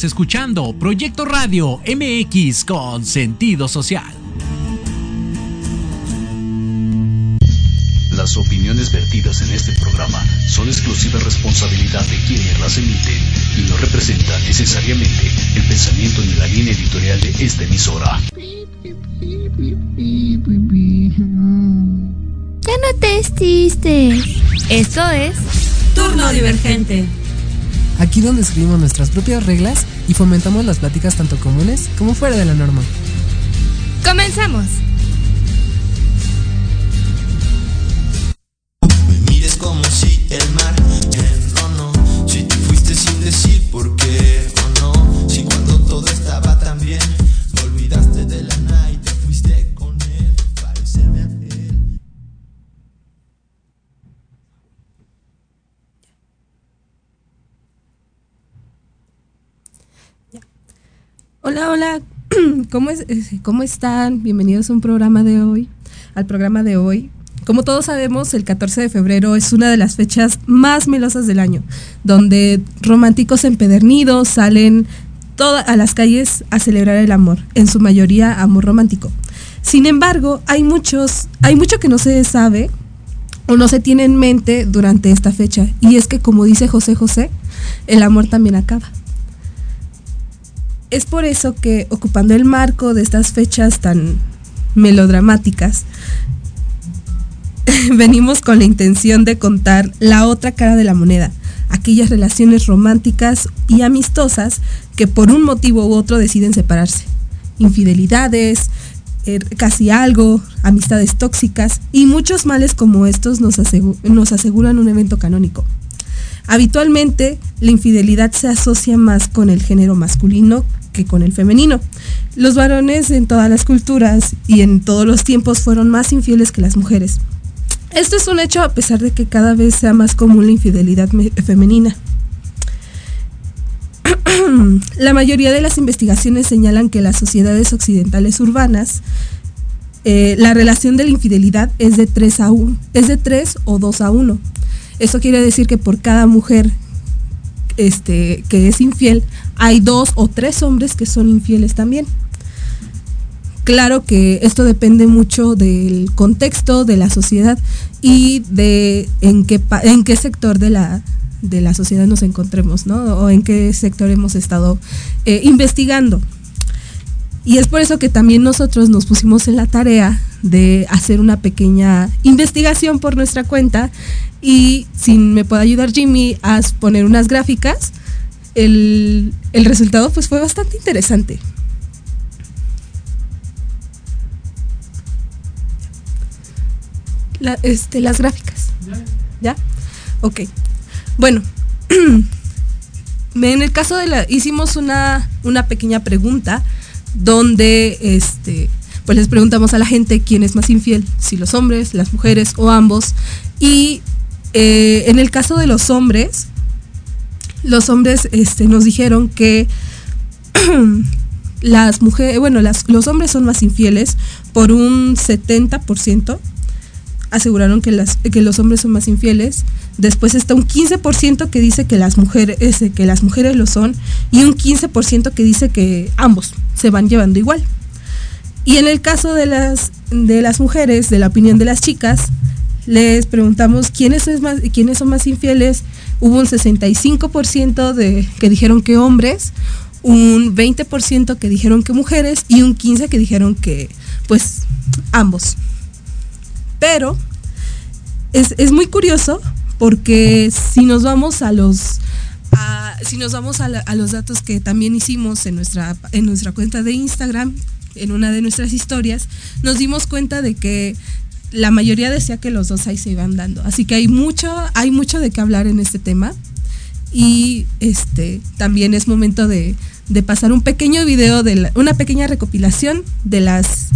Estás escuchando Proyecto Radio MX con sentido social. Las opiniones vertidas en este programa son exclusiva responsabilidad de quienes las emiten y no representan necesariamente el pensamiento ni la línea editorial de esta emisora. Ya no te estiste. Esto es Turno Divergente. Aquí donde escribimos nuestras propias reglas y fomentamos las pláticas tanto comunes como fuera de la norma. Comenzamos. Me mires como si Hola, hola. ¿Cómo, es, eh, ¿Cómo están? Bienvenidos a un programa de hoy, al programa de hoy. Como todos sabemos, el 14 de febrero es una de las fechas más melosas del año, donde románticos empedernidos salen toda- a las calles a celebrar el amor, en su mayoría amor romántico. Sin embargo, hay muchos, hay mucho que no se sabe o no se tiene en mente durante esta fecha, y es que como dice José José, el amor también acaba. Es por eso que, ocupando el marco de estas fechas tan melodramáticas, venimos con la intención de contar la otra cara de la moneda, aquellas relaciones románticas y amistosas que por un motivo u otro deciden separarse. Infidelidades, eh, casi algo, amistades tóxicas y muchos males como estos nos aseguran un evento canónico. Habitualmente la infidelidad se asocia más con el género masculino con el femenino. Los varones en todas las culturas y en todos los tiempos fueron más infieles que las mujeres. Esto es un hecho a pesar de que cada vez sea más común la infidelidad me- femenina. la mayoría de las investigaciones señalan que las sociedades occidentales urbanas eh, la relación de la infidelidad es de 3 a 1, es de 3 o 2 a 1. Eso quiere decir que por cada mujer este, que es infiel, hay dos o tres hombres que son infieles también. Claro que esto depende mucho del contexto de la sociedad y de en qué, en qué sector de la, de la sociedad nos encontremos, ¿no? O en qué sector hemos estado eh, investigando. Y es por eso que también nosotros nos pusimos en la tarea de hacer una pequeña investigación por nuestra cuenta y si me puede ayudar Jimmy a poner unas gráficas, el, el resultado pues fue bastante interesante. Este, las gráficas. ¿Ya? Ok. Bueno, en el caso de la, hicimos una, una pequeña pregunta donde este, pues les preguntamos a la gente quién es más infiel, si los hombres, las mujeres o ambos. Y eh, en el caso de los hombres, los hombres este, nos dijeron que las mujeres, bueno, los hombres son más infieles por un 70%. Aseguraron que, que los hombres son más infieles. Después está un 15% que dice que las mujeres, ese, que las mujeres lo son. Y un 15% que dice que ambos se van llevando igual. Y en el caso de las, de las mujeres, de la opinión de las chicas, les preguntamos quiénes, es más, quiénes son más infieles. Hubo un 65% de, que dijeron que hombres, un 20% que dijeron que mujeres y un 15% que dijeron que, pues, ambos. Pero es, es muy curioso porque si nos vamos a los si nos vamos a los datos que también hicimos en nuestra en nuestra cuenta de Instagram en una de nuestras historias nos dimos cuenta de que la mayoría decía que los dos ahí se iban dando así que hay mucho hay mucho de qué hablar en este tema y este también es momento de, de pasar un pequeño video de la- una pequeña recopilación de las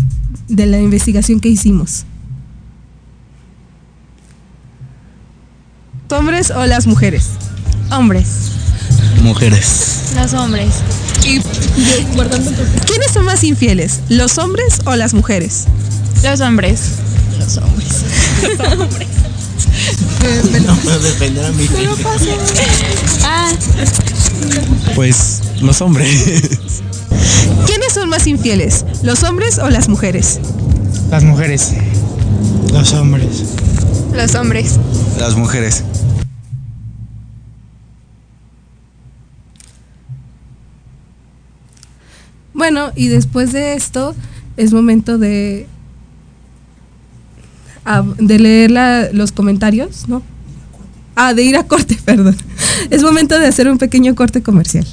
de la investigación que hicimos hombres o las mujeres Hombres. Mujeres. Los hombres. y quiénes son más infieles los hombres o las mujeres Los hombres. Los hombres. No me defender a mí. Ah, Pues los hombres. ¿Quiénes son más infieles? ¿Los hombres o las mujeres? Las mujeres. Los hombres. Los hombres. Las mujeres. Bueno, y después de esto es momento de de leer la- los comentarios, ¿no? Ah, de ir a corte, perdón. Es momento de hacer un pequeño corte comercial.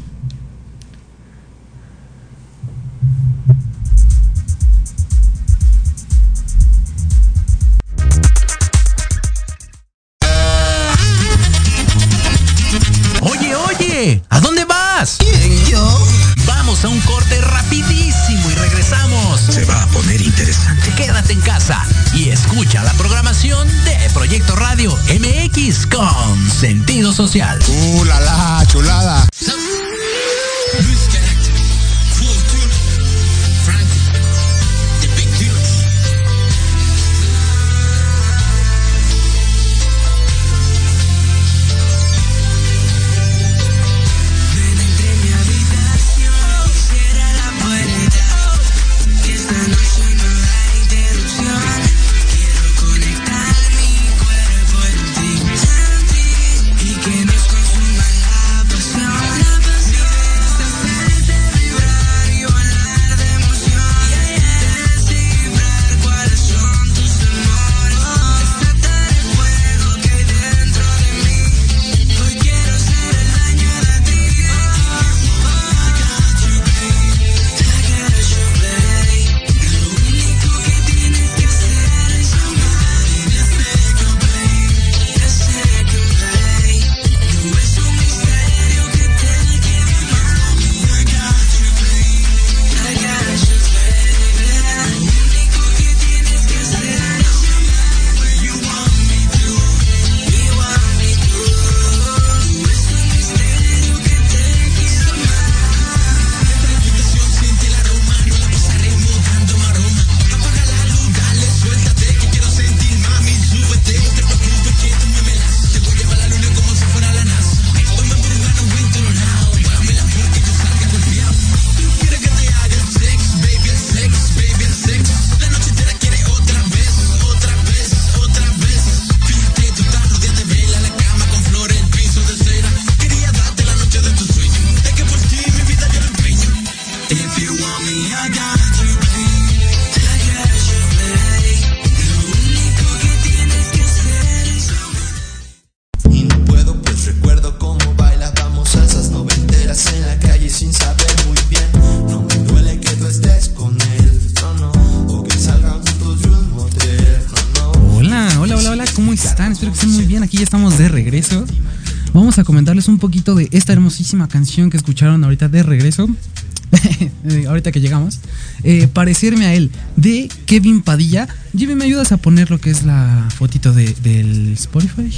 Poquito de esta hermosísima canción que escucharon ahorita de regreso. Ahorita que llegamos. Eh, Parecerme a él, de Kevin Padilla. Jimmy, ¿me ayudas a poner lo que es la fotito de, del Spotify?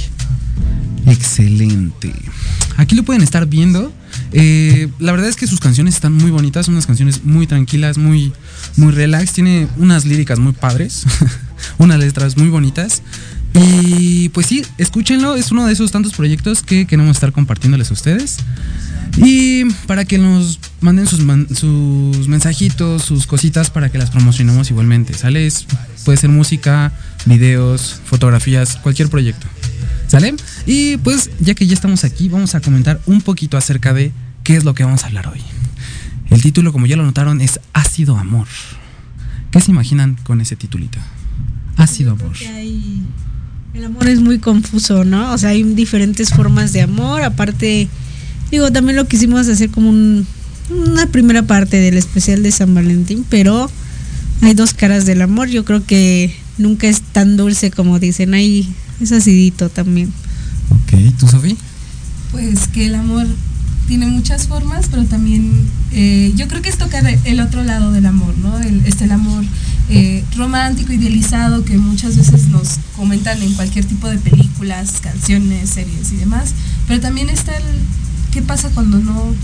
Excelente. Aquí lo pueden estar viendo. Eh, la verdad es que sus canciones están muy bonitas, son unas canciones muy tranquilas, muy, muy relax. Tiene unas líricas muy padres, unas letras muy bonitas. Y pues sí, escúchenlo, es uno de esos tantos proyectos que queremos estar compartiéndoles a ustedes. Y para que nos manden sus, man- sus mensajitos, sus cositas para que las promocionemos igualmente. ¿Sale? Es- puede ser música, videos, fotografías, cualquier proyecto. ¿Sale? Y pues ya que ya estamos aquí, vamos a comentar un poquito acerca de qué es lo que vamos a hablar hoy. El título, como ya lo notaron, es Ácido Amor. ¿Qué se imaginan con ese titulito? Ácido Amor. El amor es muy confuso, ¿no? O sea, hay diferentes formas de amor. Aparte, digo, también lo quisimos hacer como un- una primera parte del especial de San Valentín, pero hay dos caras del amor. Yo creo que nunca es tan dulce como dicen. Ahí es acidito también. Ok, ¿tú, Sofi? Pues que el amor tiene muchas formas, pero también eh, yo creo que es tocar el otro lado del amor, ¿no? El, este, el amor eh, romántico, idealizado, que muchas veces nos comentan en cualquier tipo de películas, canciones, series y demás. Pero también está el qué pasa cuando no,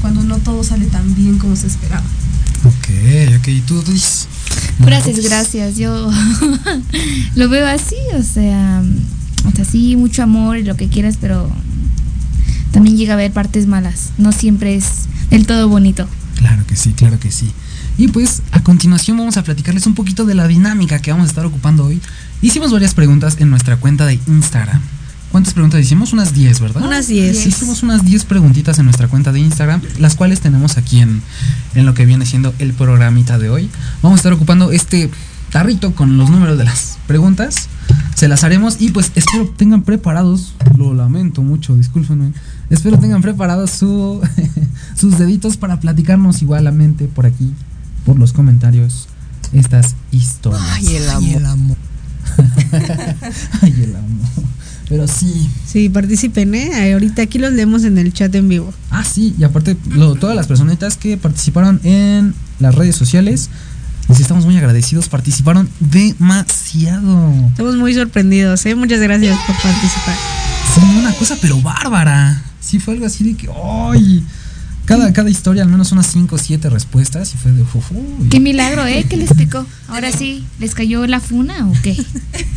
cuando no todo sale tan bien como se esperaba. Ok, ok, ¿y tú, Luis? Gracias, gracias. Yo lo veo así, o sea, o sea, sí, mucho amor y lo que quieras, pero también llega a haber partes malas. No siempre es El todo bonito. Claro que sí, claro que sí. Y pues a continuación vamos a platicarles un poquito de la dinámica que vamos a estar ocupando hoy. Hicimos varias preguntas en nuestra cuenta de Instagram. ¿Cuántas preguntas hicimos? Unas 10, ¿verdad? Unas 10. Hicimos unas 10 preguntitas en nuestra cuenta de Instagram, las cuales tenemos aquí en, en lo que viene siendo el programita de hoy. Vamos a estar ocupando este tarrito con los números de las preguntas. Se las haremos y pues espero tengan preparados, lo lamento mucho, discúlpenme. Espero tengan preparados su, sus deditos para platicarnos igualmente por aquí, por los comentarios, estas historias. Ay, el amor. Ay, el amor. Ay, el amor. Pero sí. Sí, participen, ¿eh? Ahorita aquí los leemos en el chat en vivo. Ah, sí, y aparte, lo, todas las personitas que participaron en las redes sociales, les estamos muy agradecidos, participaron demasiado. Estamos muy sorprendidos, ¿eh? Muchas gracias por participar. Sí, una cosa pero bárbara. Sí, fue algo así de que, ¡ay! Cada, cada historia, al menos unas 5 o 7 respuestas y fue de uf, uy. Qué milagro, ¿eh? ¿Qué les picó? Ahora sí, ¿les cayó la funa o qué?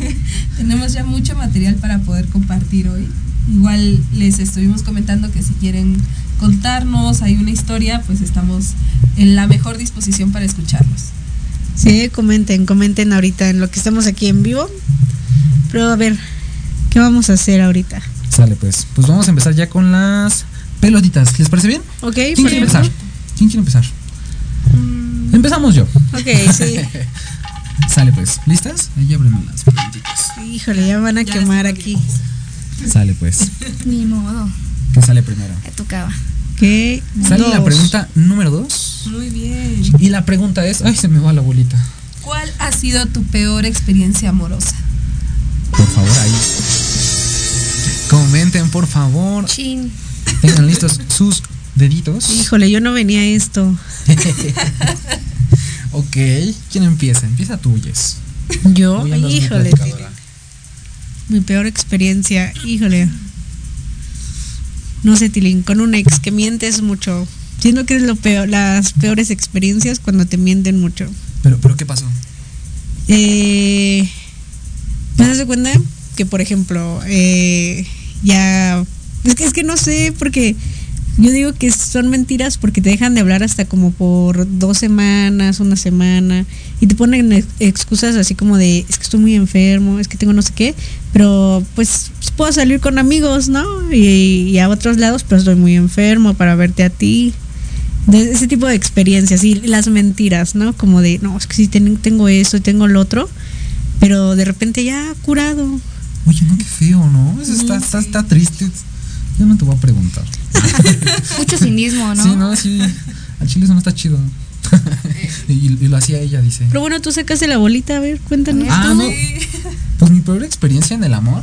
Tenemos ya mucho material para poder compartir hoy. Igual les estuvimos comentando que si quieren contarnos, hay una historia, pues estamos en la mejor disposición para escucharlos. Sí, comenten, comenten ahorita en lo que estamos aquí en vivo. Pero a ver, ¿qué vamos a hacer ahorita? Sale pues. Pues vamos a empezar ya con las pelotitas. ¿Les parece bien? Ok, ¿Quién quiere perfecto. empezar? ¿Quién quiere empezar? Mm. Empezamos yo. Ok, sí. Sale pues. ¿Listas? Ahí abren las pelotitas. Híjole, ya van a quemar aquí. Sale pues. Ni modo, ¿Qué sale primero? tocaba. ¿Qué? Sale la Dos. pregunta número 2. Muy bien. Y la pregunta es. Ay, se me va la bolita. ¿Cuál ha sido tu peor experiencia amorosa? Por favor, ahí. Comenten, por favor. Chin. Tengan listos sus deditos. Híjole, yo no venía a esto. ok. ¿Quién empieza? Empieza tú, Jess. Yo, híjole. Mi peor experiencia, híjole. No sé, Tilín, con un ex que mientes mucho. Siento que es lo peor, las peores experiencias cuando te mienten mucho. Pero, pero ¿qué pasó? Eh, ¿Me das cuenta? Que por ejemplo, eh, ya. Es que, es que no sé, porque yo digo que son mentiras porque te dejan de hablar hasta como por dos semanas, una semana, y te ponen ex- excusas así como de es que estoy muy enfermo, es que tengo no sé qué, pero pues puedo salir con amigos, ¿no? Y, y a otros lados, pero estoy muy enfermo para verte a ti. De ese tipo de experiencias y las mentiras, ¿no? Como de, no, es que sí ten- tengo eso y tengo lo otro, pero de repente ya curado. Oye, no, qué feo, ¿no? Eso está, está, está triste. Yo no te voy a preguntar. Mucho cinismo, ¿no? Sí, no, sí. Al chile eso no está chido. y, y lo hacía ella, dice. Pero bueno, tú sacaste la bolita, a ver, cuéntanos. Ah, no. Pues mi peor experiencia en el amor.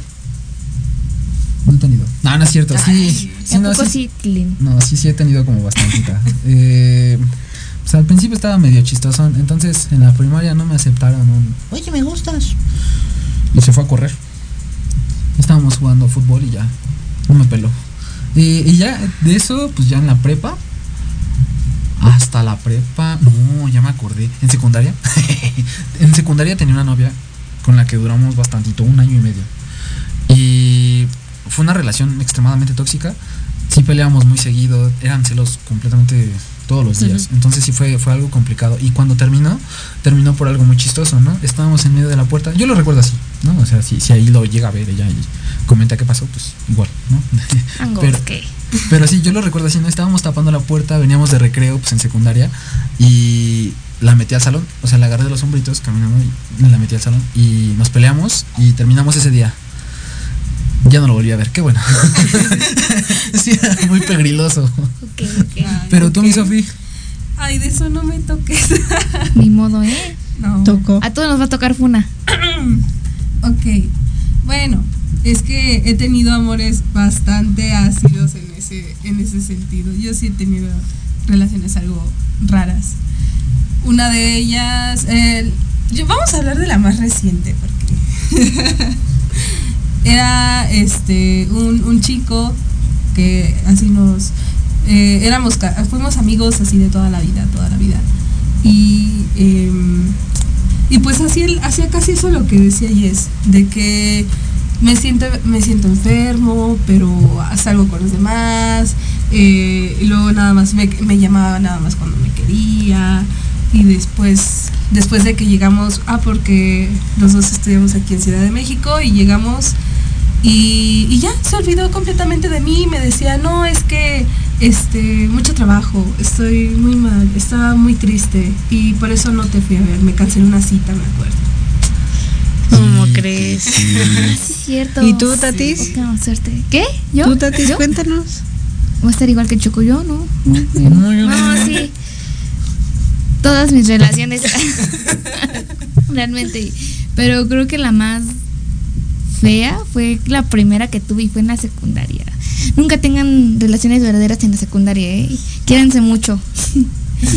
No he tenido. No, no es cierto. Sí, sí, no, sí. No, sí, sí he tenido como bastantita. Eh, pues al principio estaba medio chistoso. Entonces en la primaria no me aceptaron un. Oye, me gustas. Y se fue a correr. Estábamos jugando fútbol y ya. No me peló. Y ya de eso, pues ya en la prepa. Hasta la prepa. No, ya me acordé. En secundaria. en secundaria tenía una novia con la que duramos bastantito, un año y medio. Y fue una relación extremadamente tóxica. Sí peleábamos muy seguido, eran celos completamente todos los días. Entonces sí fue, fue algo complicado. Y cuando terminó, terminó por algo muy chistoso, ¿no? Estábamos en medio de la puerta. Yo lo recuerdo así, ¿no? O sea, si, si ahí lo llega a ver ella y comenta qué pasó, pues igual, ¿no? Pero- pero sí, yo lo recuerdo así, ¿no? Estábamos tapando la puerta, veníamos de recreo, pues en secundaria, y la metí al salón, o sea, la agarré de los hombritos caminando y la metí al salón, y nos peleamos y terminamos ese día. Ya no lo volví a ver, qué bueno. sí, era muy pegriloso. Ok, ok. Pero tú, mi Sofi, Ay, de eso no me toques. Ni modo, ¿eh? no. Tocó. A todos nos va a tocar funa. Ok. Bueno, es que he tenido amores bastante ácidos en ese, en ese sentido. Yo sí he tenido relaciones algo raras. Una de ellas, el- yo, vamos a hablar de la más reciente porque era este un, un chico que así nos eh, éramos fuimos amigos así de toda la vida, toda la vida. Y em, y pues así hacía casi eso lo que decía Yes, de que me siento, me siento enfermo, pero salgo con los demás, eh, y luego nada más me, me llamaba nada más cuando me quería, y después, después de que llegamos, ah, porque los dos estudiamos aquí en Ciudad de México y llegamos y, y ya se olvidó completamente de mí, me decía, no, es que este, mucho trabajo, estoy muy mal, estaba muy triste y por eso no te fui a ver, me cancelé una cita, me acuerdo. ¿Cómo crees? Ah, sí, es cierto. ¿Y tú, Tatis? Sí, qué mala suerte. ¿Qué? ¿Yo? ¿Tú, Tatis, ¿Yo? cuéntanos? ¿Voy a estar igual que Choco yo? No. No, yo No, yo no. no, sí. Todas mis relaciones. Realmente. Pero creo que la más fea fue la primera que tuve y fue en la secundaria. Nunca tengan relaciones verdaderas en la secundaria, ¿eh? Quiéranse mucho.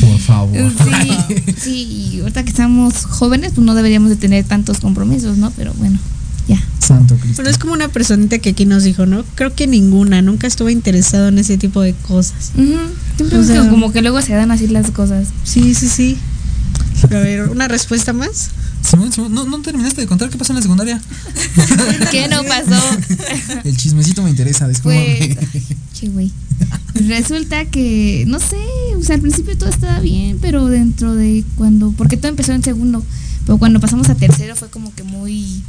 Por favor. Sí, sí, y ahorita que estamos jóvenes, pues no deberíamos de tener tantos compromisos, ¿no? Pero bueno, ya. Santo Cristo. Bueno, es como una personita que aquí nos dijo, ¿no? Creo que ninguna, nunca estuve interesado en ese tipo de cosas. Siempre O sea- como que luego se dan así las cosas. Sí, sí, sí. A ver, ¿una respuesta más? Simón, Simón, ¿no, no terminaste de contar qué pasó en la secundaria? ¿Qué no pasó? El chismecito me interesa, Pues, discúlpame. che, güey. Resulta que, no sé, o sea, al principio todo estaba bien, pero dentro de cuando, porque todo empezó en segundo, pero cuando pasamos a tercero fue como que muy,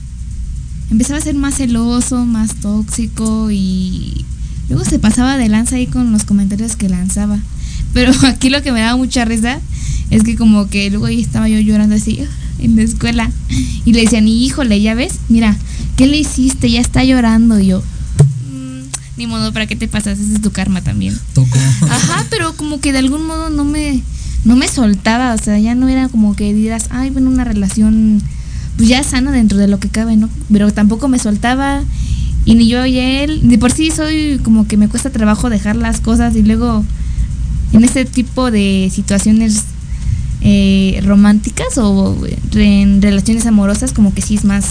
empezaba a ser más celoso, más tóxico y luego se pasaba de lanza ahí con los comentarios que lanzaba. Pero aquí lo que me daba mucha risa es que como que luego ahí estaba yo llorando así en la escuela y le decían, híjole, ya ves, mira, ¿qué le hiciste? Ya está llorando y yo. "Mm, ni modo, ¿para qué te pasas? Ese es tu karma también. Tocó. Ajá, pero como que de algún modo no me, no me soltaba, o sea, ya no era como que dirás, ay, bueno, una relación pues ya sana dentro de lo que cabe, ¿no? Pero tampoco me soltaba y ni yo y él, de por sí soy como que me cuesta trabajo dejar las cosas y luego en este tipo de situaciones eh, románticas o en relaciones amorosas como que sí es más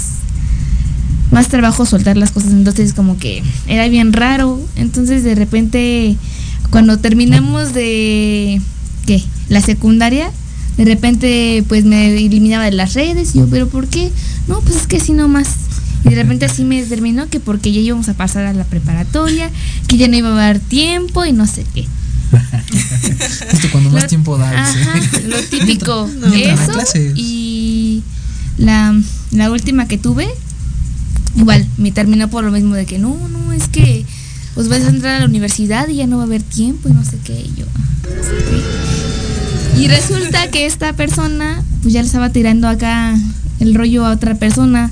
más trabajo soltar las cosas. Entonces como que era bien raro. Entonces de repente cuando terminamos de qué la secundaria de repente pues me eliminaba de las redes. Y yo pero por qué no pues es que así nomás. Y de repente así me terminó que porque ya íbamos a pasar a la preparatoria que ya no iba a haber tiempo y no sé qué Justo cuando más Lo- tiempo da. lo típico. No, Eso y la, la última que tuve, igual, me terminó por lo mismo de que no, no, es que pues vas a entrar a la universidad y ya no va a haber tiempo y no sé qué. Y yo, "Ah, sí". Y resulta que esta persona, pues ya le estaba tirando acá el rollo a otra persona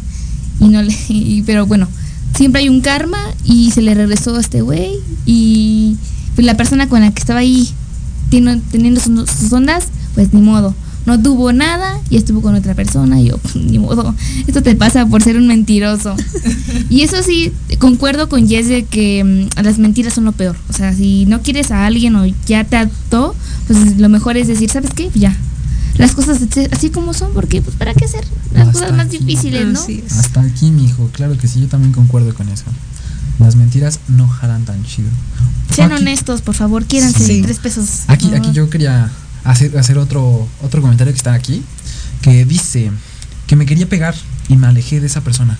y no le, y- pero bueno, siempre hay un karma y se le regresó a este güey y pues la persona con la que estaba ahí teniendo sus, ondas, pues ni modo. No tuvo nada y estuvo con otra persona y yo, pues, ni modo. Esto te pasa por ser un mentiroso. y eso sí, concuerdo con Jess de que mm, las mentiras son lo peor. O sea, si no quieres a alguien o ya te ató, pues lo mejor es decir, ¿sabes qué? Ya. Las cosas así como son, porque pues para qué hacer las Hasta cosas más aquí. difíciles, ¿no? Hasta aquí, mijo. Claro que sí, yo también concuerdo con eso. Las mentiras no jalan tan chido. Sean Aquí- honestos, por favor, quíéranse Sí. tres pesos. Aquí, aquí yo quería hacer, hacer otro, otro comentario que está aquí, que dice que me quería pegar y me alejé de esa persona.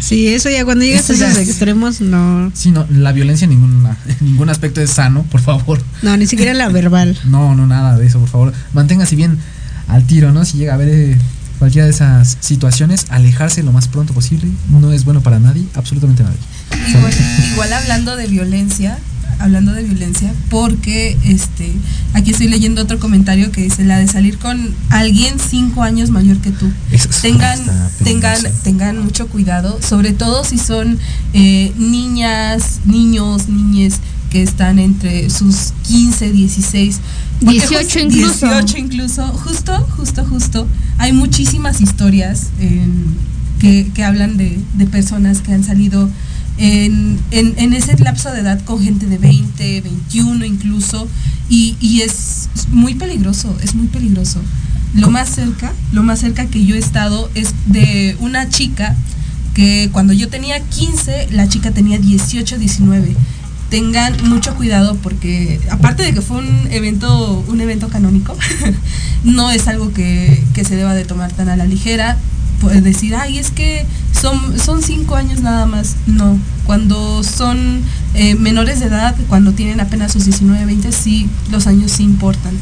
Sí, eso ya cuando llegas a Eso esos es- extremos, no. Sí, no, la violencia en, ninguna, en ningún aspecto es sano, por favor. No, ni siquiera la verbal. No, no, nada de eso, por favor. Manténgase bien al tiro, ¿no? Si llega a haber eh, cualquiera de esas situaciones, alejarse lo más pronto posible. No es bueno para nadie, absolutamente nadie. Igual, igual hablando de violencia, hablando de violencia, porque este aquí estoy leyendo otro comentario que dice la de salir con alguien cinco años mayor que tú. Eso Tengan, tengan, tengan mucho cuidado, sobre todo si son eh, niñas, niños, niñes que están entre sus 15, 16, porque 18 justo- incluso. 18 incluso, justo, justo, justo. Hay muchísimas historias en- que, que hablan de, de personas que han salido en, en- en ese lapso de edad con gente de 20, 21 incluso, y, y es muy peligroso, es muy peligroso. Lo más cerca, lo más cerca que yo he estado es de una chica que cuando yo tenía 15, la chica tenía 18, 19. Tengan mucho cuidado porque aparte de que fue un evento, un evento canónico, no es algo que, que se deba de tomar tan a la ligera decir, ay, es que son, son cinco años nada más. No, cuando son eh, menores de edad, cuando tienen apenas sus 19, 20, sí, los años sí importan.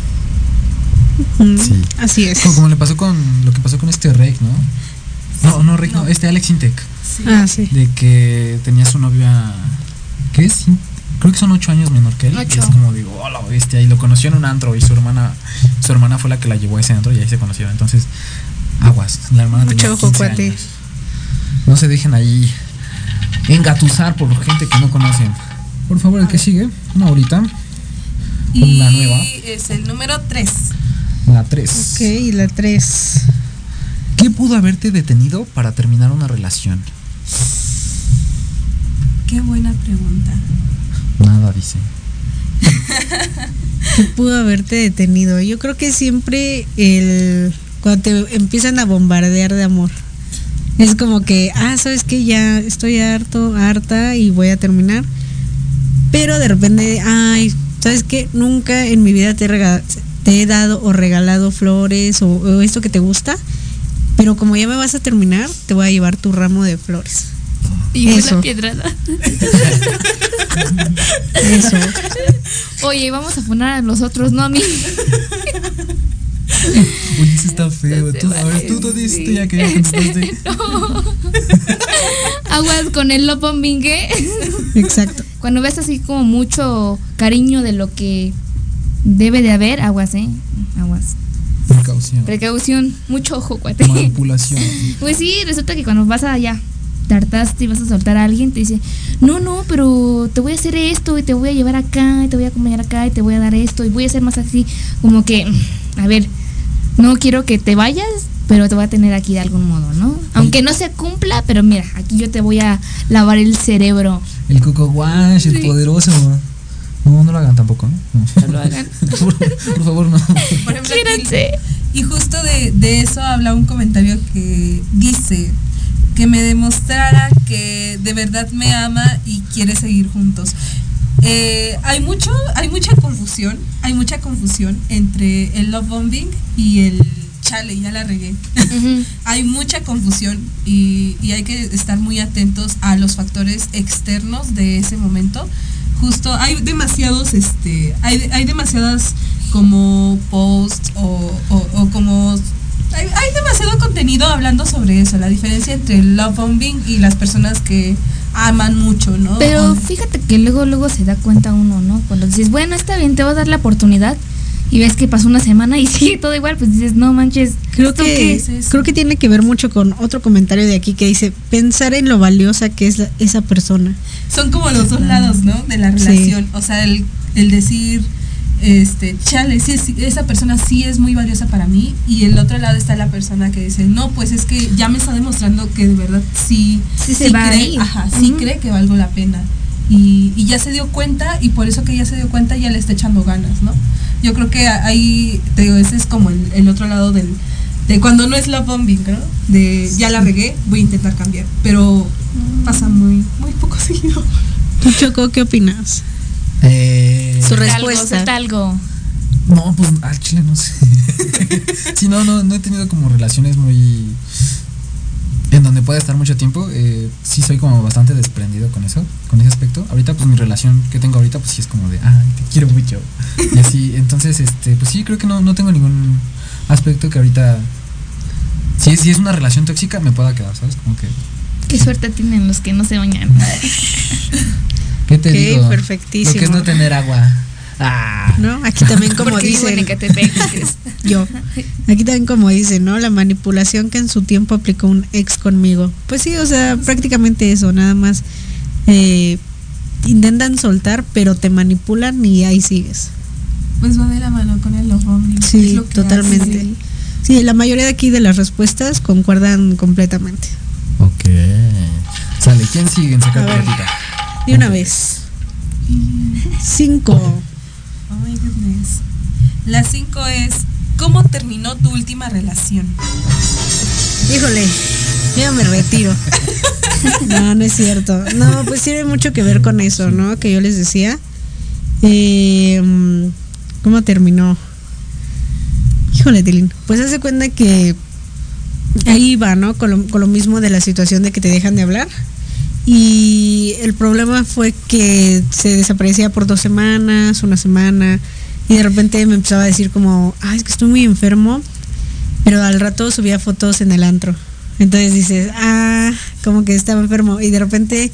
Sí. Así es. Como, como le pasó con lo que pasó con este Rey, ¿no? No, no, Rey, no, este Alex Intec. Ah, sí. De que tenía su novia. ¿Qué es? Creo que son ocho años menor que él. Ocho. Y es como digo, hola, bestia. Y lo conoció en un antro y su hermana, su hermana fue la que la llevó a ese antro y ahí se conocieron. Entonces, aguas. La hermana Mucho tenía ojo, 15 cuate. años. No se dejen ahí engatusar por gente que no conocen. Por favor, el que sigue, una horita. Y La nueva. es el número 3. La 3. Ok, la 3. ¿Qué pudo haberte detenido para terminar una relación? Qué buena pregunta. Nada, dice. ¿Qué pudo haberte detenido? Yo creo que siempre el cuando te empiezan a bombardear de amor. Es como que, ah, sabes que ya estoy harto, harta y voy a terminar. Pero de repente, ay, ¿sabes qué? Nunca en mi vida te he, te he dado o regalado flores o, o esto que te gusta. Pero como ya me vas a terminar, te voy a llevar tu ramo de flores. Y Eso. la piedrada. Eso. Oye, vamos a poner a los otros, no a mí. Oye, eso está feo. Tú, a ver, tú, tú dices ya que ya contestaste. Aguas con el love bombing, ¿eh? Exacto. Cuando ves así como mucho cariño de lo que debe de haber, aguas, ¿eh? Aguas. Precaución. Precaución, mucho ojo, cuate. Manipulación. Pues sí, resulta que cuando vas allá, te hartaste y vas a soltar a alguien, te dice, no, no, pero te voy a hacer esto y te voy a llevar acá y te voy a acompañar acá y te voy a dar esto y voy a hacer más así, como que, a ver, no quiero que te vayas, pero te voy a tener aquí de algún modo, ¿no? Aunque no se cumpla, pero mira, aquí yo te voy a lavar el cerebro. El Coco Wash, el Sí. poderoso. No, no lo hagan tampoco, ¿no? No lo hagan. por, por favor, no. Por ejemplo, Quiéranse. Y, y justo de, de eso habla un comentario que dice que me demostrara que de verdad me ama y quiere seguir juntos. Eh, hay mucho, hay mucha confusión, hay mucha confusión entre el love bombing y el chale, ya la regué. Hay mucha confusión y, y hay que estar muy atentos a los factores externos de ese momento. Justo hay demasiados, este, hay, hay demasiadas como posts o, o- o como hay, hay demasiado contenido hablando sobre eso, la diferencia entre el love bombing y las personas que aman mucho, ¿no? Pero fíjate que luego, luego se da cuenta uno, ¿no? Cuando dices, bueno, está bien, te voy a dar la oportunidad y ves que pasó una semana y sigue todo igual, pues dices, no manches, Creo ¿esto que, qué? es eso? creo que tiene que ver mucho con otro comentario de aquí que dice pensar en lo valiosa que es la- esa persona. son como los dos lados, ¿no? De la Sí. relación. O sea, el, el decir, este, chale, sí, sí, esa persona sí es muy valiosa para mí. Y el otro lado está la persona que dice, no, pues es que ya me está demostrando que de verdad sí, Sí se va cree, ajá, sí cree que valgo la pena. Y, y ya se dio cuenta, y por eso que ya se dio cuenta, ya le está echando ganas, ¿no? Yo creo que ahí, te digo, ese es como el, el otro lado del, de cuando no es love bombing, ¿no? De ya la regué, voy a intentar cambiar. Pero pasa muy, muy poco seguido. ¿Tú, Choco, qué opinas? Eh, Su respuesta. algo. no, pues al chile no sé. sí, no, no, no he tenido como relaciones muy. En donde pueda estar mucho tiempo. Eh, sí, soy como bastante desprendido con eso, con ese aspecto. Ahorita, pues mi relación que tengo ahorita, pues sí es como de, ah, te quiero mucho. Y así, entonces, este, pues sí, creo que no, no tengo ningún aspecto que ahorita. Si es, si es una relación tóxica, me pueda quedar, ¿sabes? Como que. Qué suerte tienen los que no se bañan. ¿Qué te Ok, digo? perfectísimo. Lo que es no tener agua. Ah. ¿No? Aquí también como dicen yo. Aquí también como dicen, ¿no? La manipulación que en su tiempo aplicó un ex conmigo. Pues sí, o sea, prácticamente eso, nada más eh, intentan soltar, pero te manipulan y ahí sigues. Pues va de la mano con el es Sí, lo que totalmente. hace. Sí, la mayoría de aquí de las respuestas concuerdan completamente. Ok. Sale, ¿quién sigue en sacar? De una vez. Cinco. Oh my goodness. La 5 es ¿Cómo terminó tu última relación? Híjole, ya me retiro. No, no es cierto. No, pues tiene mucho que ver con eso, ¿no? Que yo les decía. Eh, ¿Cómo terminó? Híjole, Tilín. Pues hace cuenta que ahí va, ¿no? Con lo, con lo mismo de la situación de que te dejan de hablar. Y el problema fue que se desaparecía por dos semanas, una semana, y de repente me empezaba a decir como, ay, es que estoy muy enfermo, pero al rato subía fotos en el antro. Entonces dices, ah, como que estaba enfermo. Y de repente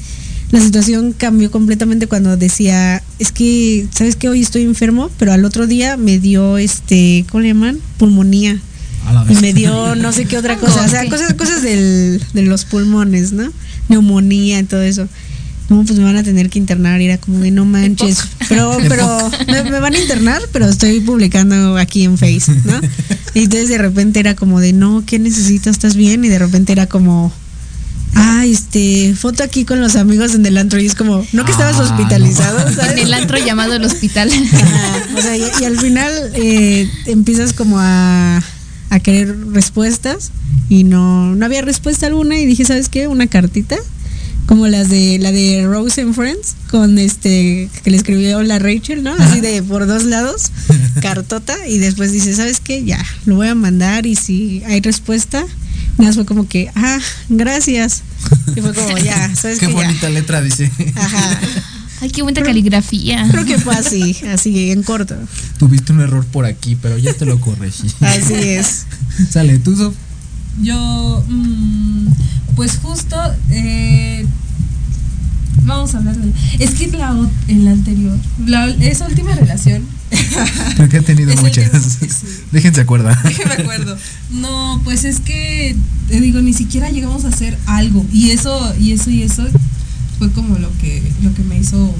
la situación cambió completamente cuando decía, es que, ¿sabes qué? Hoy estoy enfermo, pero al otro día me dio, este, ¿cómo le llaman? Pulmonía. Y me dio no sé qué otra cosa, o sea, cosas, cosas del, de los pulmones, ¿no? Neumonía y todo eso. No, pues me van a tener que internar y era como de no manches. Pero, pero me, me van a internar, pero estoy publicando aquí en Face, ¿no? Y entonces de repente era como de no, ¿qué necesitas? ¿Estás bien? Y de repente era como, ah, este, foto aquí con los amigos en el antro. Y es como, no que estabas Ah, hospitalizado, no. ¿sabes? En el antro llamado el hospital. O sea, y, y al final eh, empiezas como a, a querer respuestas y no, no había respuesta alguna y dije, ¿sabes qué? Una cartita como las de la de Rose and Friends con este que le escribió la Rachel, ¿no? Así de por dos lados, cartota y después dice, ¿sabes qué? Ya, lo voy a mandar y si hay respuesta, nada fue como que, ah, gracias. Y fue como, ya, ¿sabes Qué qué? Ya. bonita letra dice. Ajá. Ay, qué bonita caligrafía. Creo que fue así, así en corto. Tuviste un error por aquí, pero ya te lo corregí. Así es. Sale, tú, Sof. Yo, mm, pues justo, eh, vamos a hablar de... Es que la, la anterior, la, esa última relación... Creo que he tenido el muchas. que- Déjense acuerda. que me acuerdo. No, pues es que te digo, ni siquiera llegamos a hacer algo. Y eso, y eso, y eso fue como lo que, lo que me hizo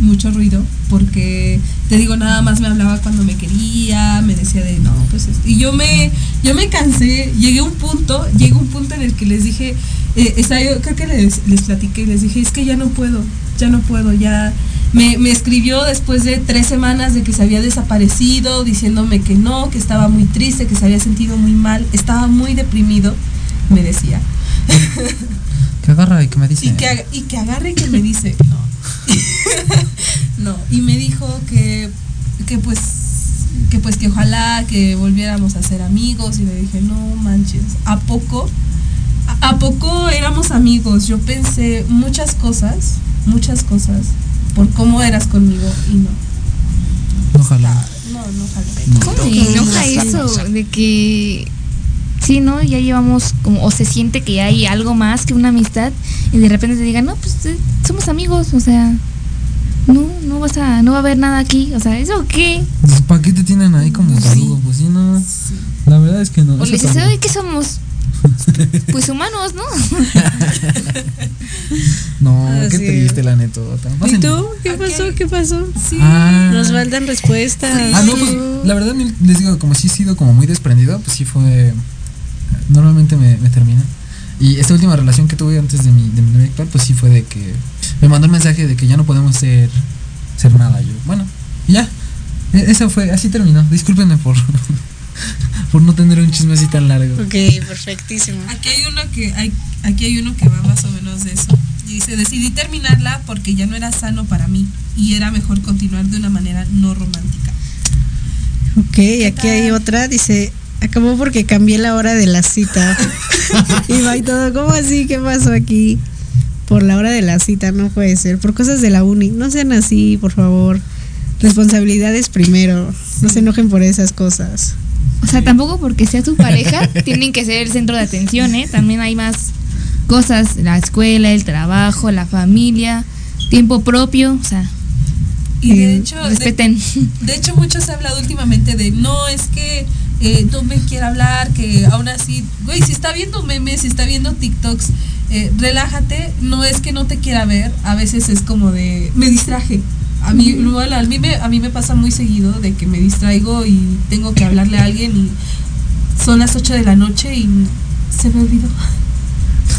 mucho ruido. Porque te digo, nada más me hablaba cuando me quería, me decía de no, pues es-". y yo me, yo me cansé, llegué a un punto, llegué a un punto en el que les dije, eh, estaba yo, creo que les, les platiqué, les dije, es que ya no puedo, ya no puedo, ya me, me escribió después de tres semanas de que se había desaparecido, diciéndome que no, que estaba muy triste, que se había sentido muy mal, estaba muy deprimido, me decía. Que agarra y que me dice. Y que, y que agarre y que me dice, no. no, y me dijo que, que pues que pues que ojalá que volviéramos a ser amigos y le dije, no manches, ¿a poco? ¿A, a poco éramos amigos? Yo pensé muchas cosas, muchas cosas, por cómo eras conmigo y no. Ojalá. No, no, ojalá. ¿Cómo me enoja eso? De que sí, ¿no? Ya llevamos como, o se siente que hay algo más que una amistad y de repente te digan, no, pues eh, somos amigos, o sea, no, no vas a, no va a haber nada aquí, o sea, ¿eso qué? Pues, ¿Para qué te tienen ahí como saludo? Pues sí, no. La verdad es que no. O eso le dices, tampoco. "Ay, ¿qué somos? Pues humanos, ¿no? No, Así qué es. triste la anécdota. ¿Y tú? ¿Qué pasó? ¿Qué pasó? Sí. Ah. Nos faltan respuestas. Ah, no, pues la verdad les digo, como sí he sido como muy desprendido, pues sí fue. Normalmente me, me termina. Y esta última relación que tuve antes de mi, de mi novia actual, pues sí fue de que me mandó un mensaje de que ya no podemos ser, ser nada. Yo, bueno, ya. E- Eso fue, así terminó. Discúlpenme por, por no tener un chisme así tan largo. Ok, perfectísimo. Aquí hay uno que hay, aquí hay uno que va más o menos de eso. Y dice, decidí terminarla porque ya no era sano para mí y era mejor continuar de una manera no romántica. Ok, aquí hay otra, dice, acabó porque cambié la hora de la cita. y va y todo, ¿cómo así? ¿Qué pasó aquí? Por la hora de la cita, no puede ser. Por cosas de la uni, no sean así, por favor. Responsabilidades primero, no se enojen por esas cosas. O sea, tampoco porque sea tu pareja tienen que ser el centro de atención, ¿eh? También hay más cosas, la escuela, el trabajo, la familia, tiempo propio, o sea, Y de eh, hecho, respeten. de hecho muchos ha hablado últimamente de, no, es que eh, no me quiere hablar, que aún así, güey, si está viendo memes, si está viendo TikToks, eh, relájate, no es que no te quiera ver, a veces es como de, me distraje. A mí, bueno, a, mí me, a mí me pasa muy seguido de que me distraigo y tengo que hablarle a alguien y son las 8 de la noche y se me olvidó.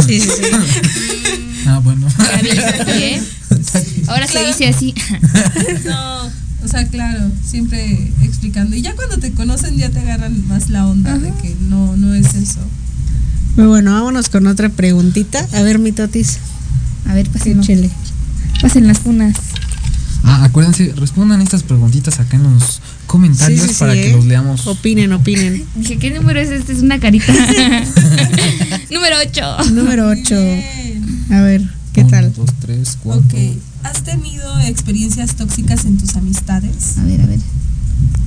Sí, sí, sí. Ah, bueno. ¿eh? Ahora se dice así. No, o sea, claro, siempre explicando. Y ya cuando te conocen ya te agarran más la onda de que no, no es eso. Muy bueno, vámonos con otra preguntita. A ver, mi totis. A ver, pasen, pasen las funas. Ah, acuérdense, respondan estas preguntitas acá en los comentarios Sí, sí, sí, para que ¿eh? los leamos. Opinen, opinen. Dije, ¿qué número es este? Es una carita. número 8. Número 8. A ver, ¿qué Uno, tal? dos, tres, cuatro. Ok. ¿Has tenido experiencias tóxicas en tus amistades? A ver, a ver.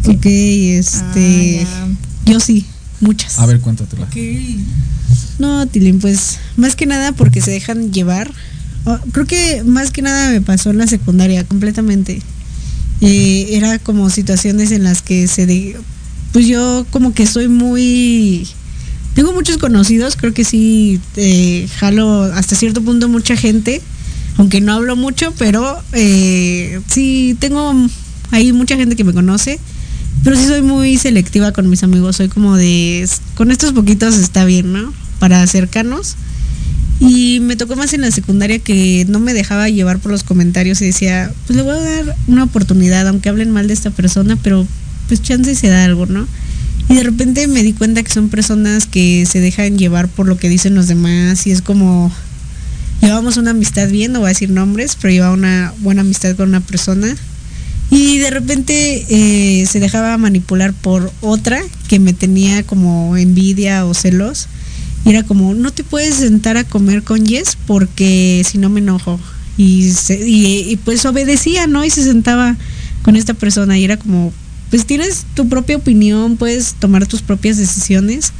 Ok, este. Ah, yo sí, muchas. A ver, cuéntatela. Ok. No, Tilín, pues más que nada porque se dejan llevar. Oh, creo que más que nada me pasó en la secundaria completamente. Eh, era como situaciones en las que se de, pues yo como que soy muy tengo muchos conocidos creo que sí eh, jalo hasta cierto punto mucha gente aunque no hablo mucho pero eh, sí tengo ahí mucha gente que me conoce pero sí soy muy selectiva con mis amigos soy como de con estos poquitos está bien no para acercarnos y me tocó más en la secundaria que no me dejaba llevar por los comentarios y decía, pues le voy a dar una oportunidad, aunque hablen mal de esta persona, pero pues chance se da algo, ¿no? Y de repente me di cuenta que son personas que se dejan llevar por lo que dicen los demás y es como, llevamos una amistad bien, no voy a decir nombres, pero llevaba una buena amistad con una persona y de repente eh, se dejaba manipular por otra que me tenía como envidia o celos. Y era como, no te puedes sentar a comer con Jess porque si no me enojo. Y, se- y, y pues obedecía, ¿no? Y se sentaba con esta persona y era como, pues tienes tu propia opinión, puedes tomar tus propias decisiones.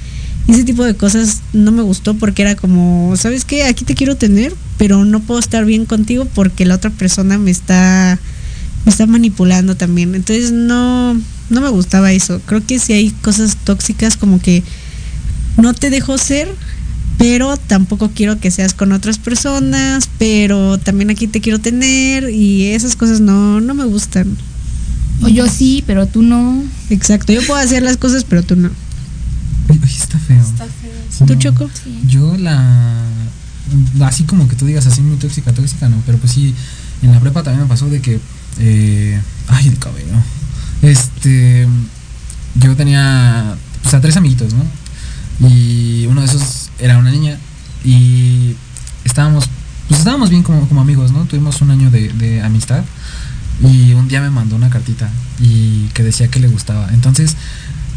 Y ese tipo de cosas no me gustó porque era como, ¿sabes qué? Aquí te quiero tener, pero no puedo estar bien contigo porque la otra persona me está, me está manipulando también. Entonces no, no me gustaba eso. Creo que si hay cosas tóxicas como que no te dejo ser, pero tampoco quiero que seas con otras personas, pero también aquí te quiero tener y esas cosas no, no me gustan. O yo sí, pero tú no. Exacto, yo puedo hacer las cosas, pero tú no. Uy, está feo. Sí, ¿Tú, no. Choco? Yo la. Así como que tú digas así muy tóxica, tóxica, no. Pero pues sí, en la prepa también me pasó de que. eh, ay, el cabello. Este. Yo tenía. O sea, tres amiguitos, ¿no? Y uno de esos era una niña. Y estábamos. Pues estábamos bien como, como amigos, ¿no? Tuvimos un año de, de amistad. Y un día me mandó una cartita. Y que decía que le gustaba. Entonces.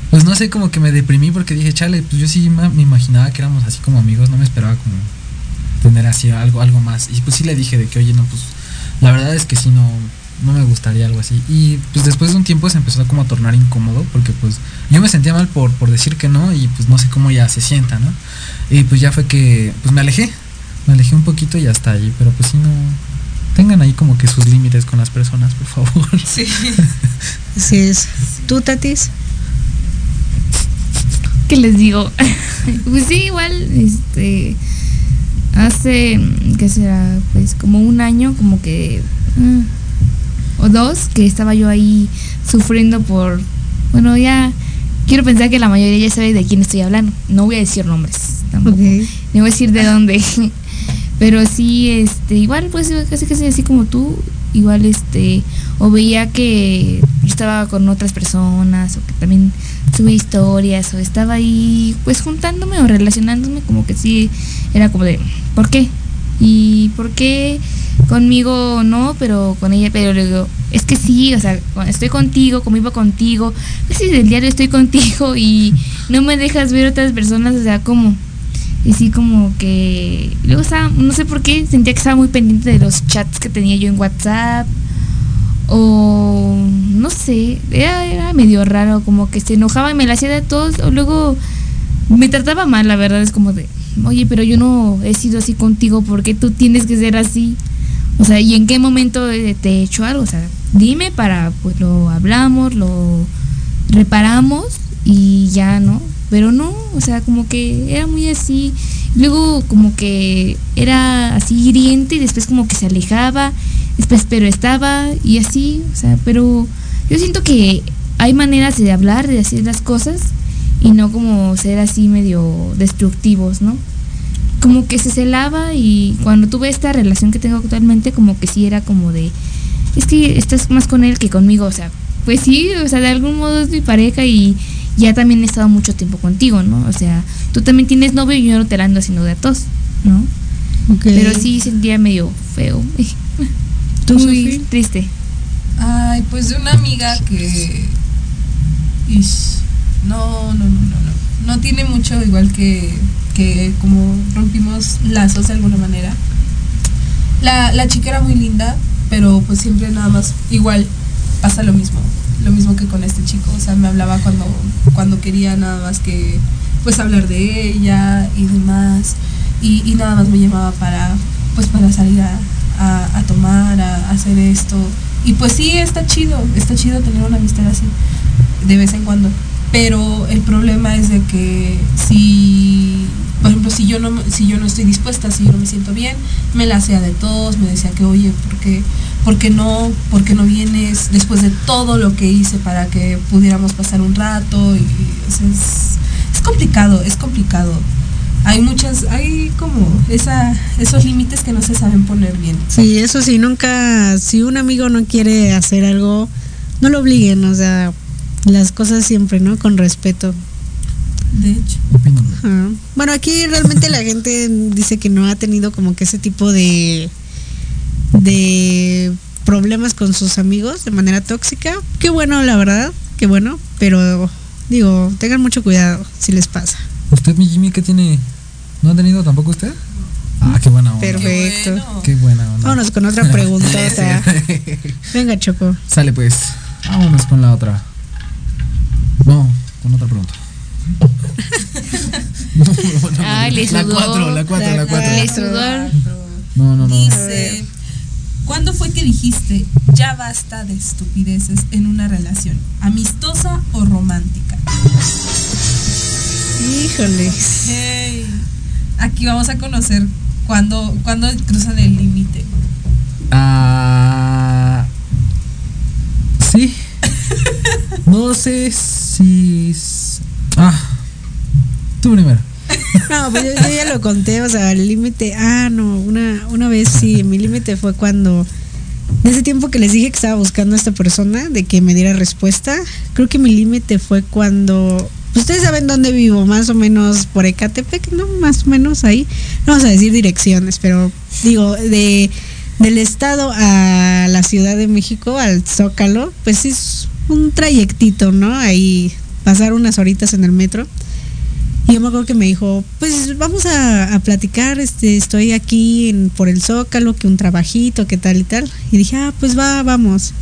Pues no sé, como que me deprimí porque dije, chale, pues yo sí me imaginaba que éramos así como amigos, no me esperaba como tener así algo, algo más. Y pues sí le dije de que, oye, no, pues la verdad es que sí, no, no me gustaría algo así. Y pues después de un tiempo se empezó como a tornar incómodo porque pues yo me sentía mal por, por decir que no y pues no sé cómo ya se sienta, ¿no? Y pues ya fue que, pues me alejé, me alejé un poquito y hasta ahí, pero pues sí, no. Tengan ahí como que sus límites con las personas, por favor. Sí. Así es. ¿Tú, Tatis? ¿Qué les digo? pues sí, igual, este. Hace, ¿qué será? Pues como un año, como que. ah, o dos, que estaba yo ahí sufriendo por. Bueno, ya. Quiero pensar que la mayoría ya sabe de quién estoy hablando. No voy a decir nombres tampoco. Ok. No voy a decir de dónde. Pero sí, este, igual, pues casi casi así como tú, igual este, o veía que yo estaba con otras personas, o que también subía historias, o estaba ahí, pues juntándome o relacionándome, como que sí, era como de, ¿por qué? ¿Y por qué conmigo no, pero con ella, pero le digo, es que sí, o sea, estoy contigo, convivo contigo, casi del diario estoy contigo y no me dejas ver otras personas, o sea, como y sí como que luego estaba no sé por qué sentía que estaba muy pendiente de los chats que tenía yo en WhatsApp. O no sé era, era medio raro como que se enojaba y me la hacía de todos o luego me trataba mal la verdad es como de oye pero yo no he sido así contigo porque tú tienes que ser así o sea y en qué momento eh, te he hecho algo o sea dime para pues lo hablamos lo reparamos y ya no pero no, o sea, como que era muy así. Luego como que era así hiriente y después como que se alejaba, después pero estaba y así, o sea, pero yo siento que hay maneras de hablar, de decir las cosas y no como ser así medio destructivos, ¿no? Como que se celaba y cuando tuve esta relación que tengo actualmente como que sí era como de es que estás más con él que conmigo, o sea, pues sí, o sea, de algún modo es mi pareja y ya también he estado mucho tiempo contigo, ¿no? O sea, tú también tienes novio y yo no te la ando haciendo de a tos, ¿no? Pero sí sentía medio feo. ¿Tú, Muy triste. Ay, pues de una amiga que Ish. No, no, no, no, no. No tiene mucho igual que, que como rompimos lazos de alguna manera. La, la chica era muy linda, pero pues siempre nada más igual pasa lo mismo. Lo mismo que con este chico. O sea, me hablaba cuando, cuando quería nada más que pues hablar de ella y demás. Y, y nada más me llamaba para pues para salir a, a- tomar, a, a hacer esto. Y pues sí, está chido, está chido tener una amistad así de vez en cuando. Pero el problema es de que si, por ejemplo, si yo no, si yo no estoy dispuesta, si yo no me siento bien, me la hacía de todos, me decía que, oye, ¿por qué, por qué no, por qué no vienes después de todo lo que hice para que pudiéramos pasar un rato? Y, es, es complicado, es complicado. Hay muchas, hay como esa, esos límites que no se saben poner bien. Sí, eso sí, nunca, si un amigo no quiere hacer algo, no lo obliguen, o sea, las cosas siempre, ¿no? Con respeto. De hecho. Ajá. Bueno, aquí realmente la gente dice que no ha tenido como que ese tipo de de problemas con sus amigos de manera tóxica. Qué bueno, la verdad, qué bueno, pero digo, tengan mucho cuidado si les pasa. ¿Usted, mi Jimmy, qué tiene? ¿No ha tenido tampoco usted? Ah, qué buena onda. Perfecto. Qué buena onda. Vámonos con otra preguntota. Venga, Choco. Sale pues. Vámonos con la otra. No, con otra pregunta. Ay, le La sudó. cuatro, la cuatro, la cuatro. Le sudó. No, no, no. Dice, ¿cuándo fue que dijiste ya basta de estupideces en una relación, amistosa o romántica? Híjoles. Hey, aquí vamos a conocer cuándo, cuándo cruzan el límite. Ah. Sí. No sé si. Ah. Tú primero. No, pues yo, yo ya lo conté, o sea, el límite, ah, no, una, una vez sí, mi límite fue cuando, de ese tiempo que les dije que estaba buscando a esta persona, de que me diera respuesta, creo que mi límite fue cuando, ustedes saben dónde vivo, más o menos por Ecatepec, ¿no? Más o menos ahí, no vamos a decir direcciones, pero digo, de, del estado a la Ciudad de México, al Zócalo, pues es un trayectito, ¿no? Ahí pasar unas horitas en el metro. Y yo me acuerdo que me dijo, pues vamos a, a platicar, este, estoy aquí en- por el Zócalo, que un trabajito, que tal y tal. Y dije, ah, pues va, vamos.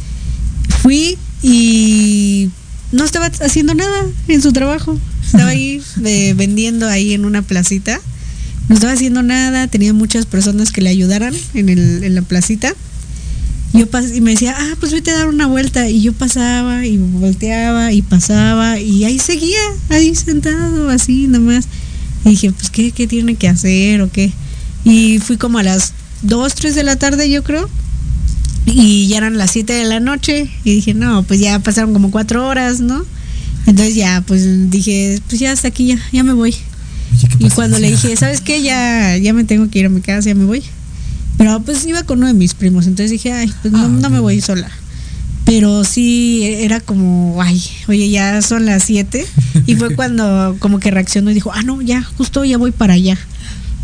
Fui y no estaba haciendo nada en su trabajo. Estaba ahí eh, vendiendo ahí en una placita. No estaba haciendo nada, tenía muchas personas que le ayudaran en, el, en la placita. Yo pas- y me decía, ah, pues vete a dar una vuelta. Y yo pasaba y volteaba y pasaba y ahí seguía, ahí sentado, así nomás. Y dije, pues, ¿qué, qué tiene que hacer o qué? Y fui como a las 2, 3 de la tarde, yo creo. Y ya eran las 7 de la noche. Y dije, no, pues ya pasaron como 4 horas, ¿no? Entonces ya, pues dije, pues ya hasta aquí, ya, ya me voy. Y cuando le dije, ¿sabes qué? Ya, ya me tengo que ir a mi casa, ya me voy. Pero pues iba con uno de mis primos, entonces dije, ay, pues no, no me voy sola. Pero sí, era como, ay, oye, ya son las 7. Y fue cuando como que reaccionó y dijo, ah, no, ya, justo ya voy para allá.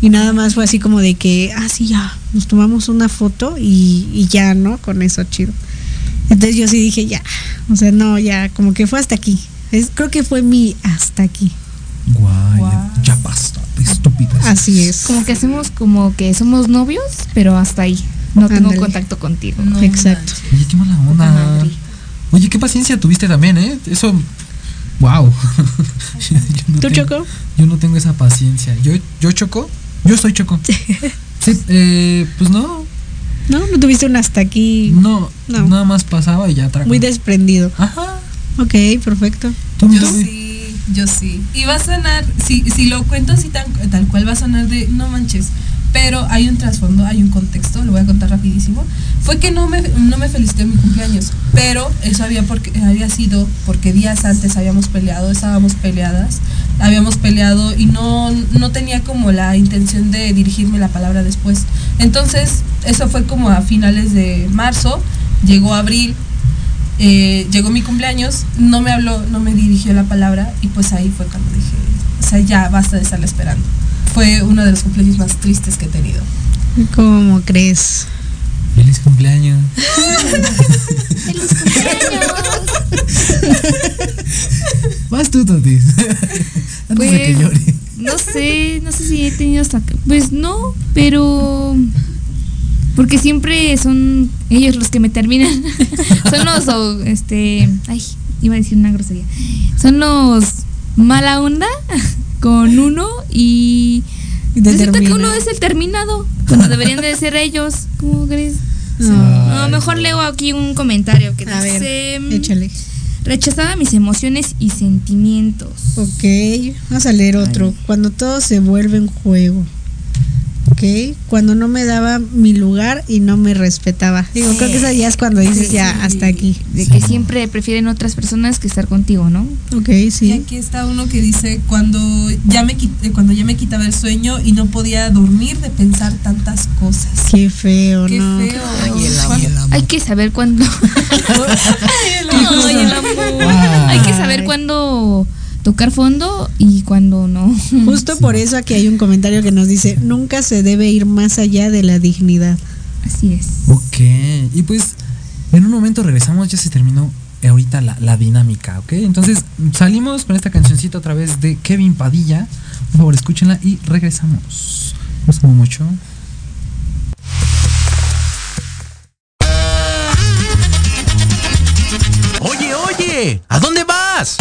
Y nada más fue así como de que, ah, sí, ya, nos tomamos una foto y, y ya, ¿no? Con eso, chido. Entonces yo sí dije, ya, o sea, no, ya, como que fue hasta aquí. Es, creo que fue mi hasta aquí. Guay, ya basta estúpidas. Así es. Como que hacemos como que somos novios, pero hasta ahí. No tengo contacto contigo. Exacto. Oye, qué mala onda. Oye, qué paciencia tuviste también, ¿eh? Eso. Wow. Yo no ¿Tú, tengo- Choco? Yo no tengo esa paciencia. Yo, yo choco. Yo soy choco. Sí, eh, pues no. ¿No? ¿No tuviste un hasta aquí? No, No. Nada más pasaba y ya trajo. Muy desprendido. Ajá. Ok, perfecto. Tú, mi Yo Gaby. sí, yo sí. Y va a sonar, si, si lo cuento así tan, tal cual va a sonar de no manches. Pero hay un trasfondo, hay un contexto, lo voy a contar rapidísimo. Fue que no me, no me felicité en mi cumpleaños, pero eso había, porque, había sido porque días antes habíamos peleado, estábamos peleadas, habíamos peleado y no, no tenía como la intención de dirigirme la palabra después. Entonces, eso fue como a finales de marzo, llegó abril, eh, llegó mi cumpleaños, no me habló, no me dirigió la palabra y pues ahí fue cuando dije, o sea, ya basta de estarla esperando. Fue uno de los cumpleaños más tristes que he tenido. ¿Cómo crees? Feliz cumpleaños. ¡Feliz cumpleaños! Vas tú, Totis. Antes de que Pues, llore. no sé, no sé si he tenido hasta pues no, pero porque siempre son ellos los que me terminan. son los o, este, ay, iba a decir una grosería. Son los mala onda con uno y resulta que uno es el terminado cuando deberían de ser ellos. ¿Cómo crees? No, mejor leo aquí un comentario que A ver, dice échale. rechazaba mis emociones y sentimientos. Ok, vamos a leer otro. Cuando todo se vuelve un juego. Ok, cuando no me daba mi lugar y no me respetaba. Digo, creo que esa ya es cuando dices Sí, ya sí. hasta aquí. De que siempre prefieren otras personas que estar contigo, ¿no? Ok, Y sí. aquí está uno que dice cuando ya me eh, cuando ya me quitaba el sueño y no podía dormir de pensar tantas cosas. Qué feo, Qué ¿no? feo. Hay que saber cuándo. Ay, el amor. Ay. Hay que saber cuándo tocar fondo y cuándo no. Justo por eso aquí hay un comentario que nos dice, nunca se debe ir más allá de la dignidad. Así es. Ok, y pues en un momento regresamos, ya se terminó ahorita la, la dinámica, ¿ok? Entonces salimos con esta cancioncita otra vez de Kevin Padilla. Por favor, escúchenla y regresamos. Amo mucho. Oye, ¿a dónde vas?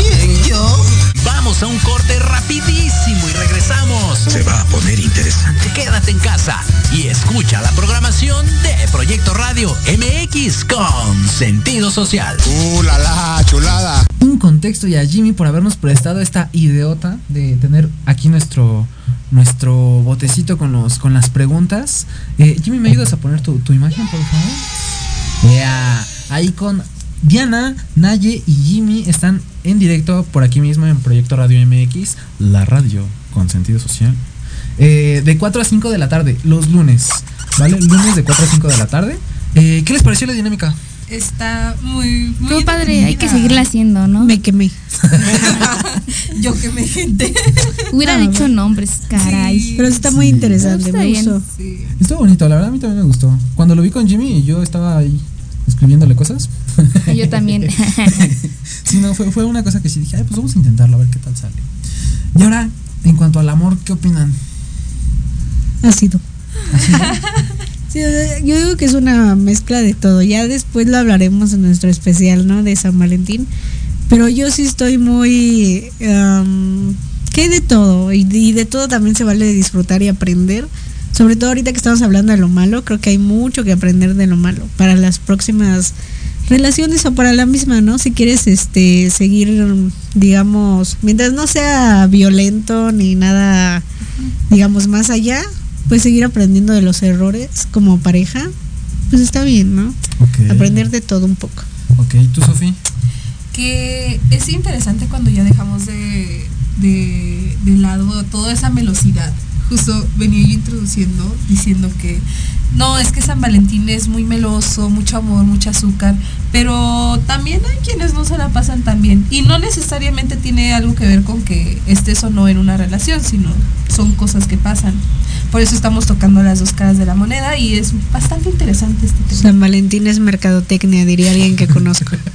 yo? Vamos a un corte rapidísimo y regresamos. Se va a poner interesante. Quédate en casa y escucha la programación de Proyecto Radio MX con sentido social. Uh, la la, chulada. Un contexto y a Jimmy por habernos prestado esta idiota de tener aquí nuestro nuestro botecito con los con las preguntas. Eh, Jimmy, ¿me ayudas a poner tu, tu imagen, por favor? Yeah. Ahí con Diana, Naye y Jimmy están en directo por aquí mismo en Proyecto Radio MX, la radio con sentido social. Eh, de 4 a 5 de la tarde, los lunes. ¿Vale? Lunes de 4 a 5 de la tarde. Eh, ¿Qué les pareció la dinámica? Está muy, muy padre, hay que seguirla haciendo, ¿no? Me quemé. Yo que me gente. Hubiera dicho nombres, caray. Sí. Pero está muy interesante, Está me bien. gustó. Sí. Estuvo bonito, la verdad a mí también me gustó. Cuando lo vi con Jimmy yo estaba ahí escribiéndole cosas. Yo también. sí, no, fue, fue una cosa que sí dije, ay, pues vamos a intentarlo a ver qué tal sale. Y ahora, en cuanto al amor, ¿qué opinan? Ácido. Sí, o sea, yo digo que es una mezcla de todo. Ya después lo hablaremos en nuestro especial, ¿no? De San Valentín. Pero yo sí estoy muy... am, que hay de todo. Y, y de todo también se vale disfrutar y aprender. Sobre todo ahorita que estamos hablando de lo malo, creo que hay mucho que aprender de lo malo. Para las próximas relaciones o para la misma, ¿no? Si quieres este seguir, digamos, mientras no sea violento ni nada, digamos, más allá, pues seguir aprendiendo de los errores como pareja, pues está bien, ¿no? Aprender de todo un poco. Ok, ¿tú, Sofía? que es interesante cuando ya dejamos de, de, de lado toda esa melosidad. Justo venía yo introduciendo diciendo que no, es que San Valentín es muy meloso, mucho amor, mucho azúcar, pero también hay quienes no se la pasan tan bien. Y no necesariamente tiene algo que ver con que estés o no en una relación, sino son cosas que pasan. Por eso estamos tocando las dos caras de la moneda y es bastante interesante este tema. San Valentín es mercadotecnia, diría alguien que conozco.